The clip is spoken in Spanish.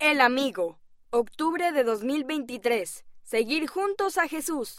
El amigo. Octubre de 2023. Seguir juntos a Jesús.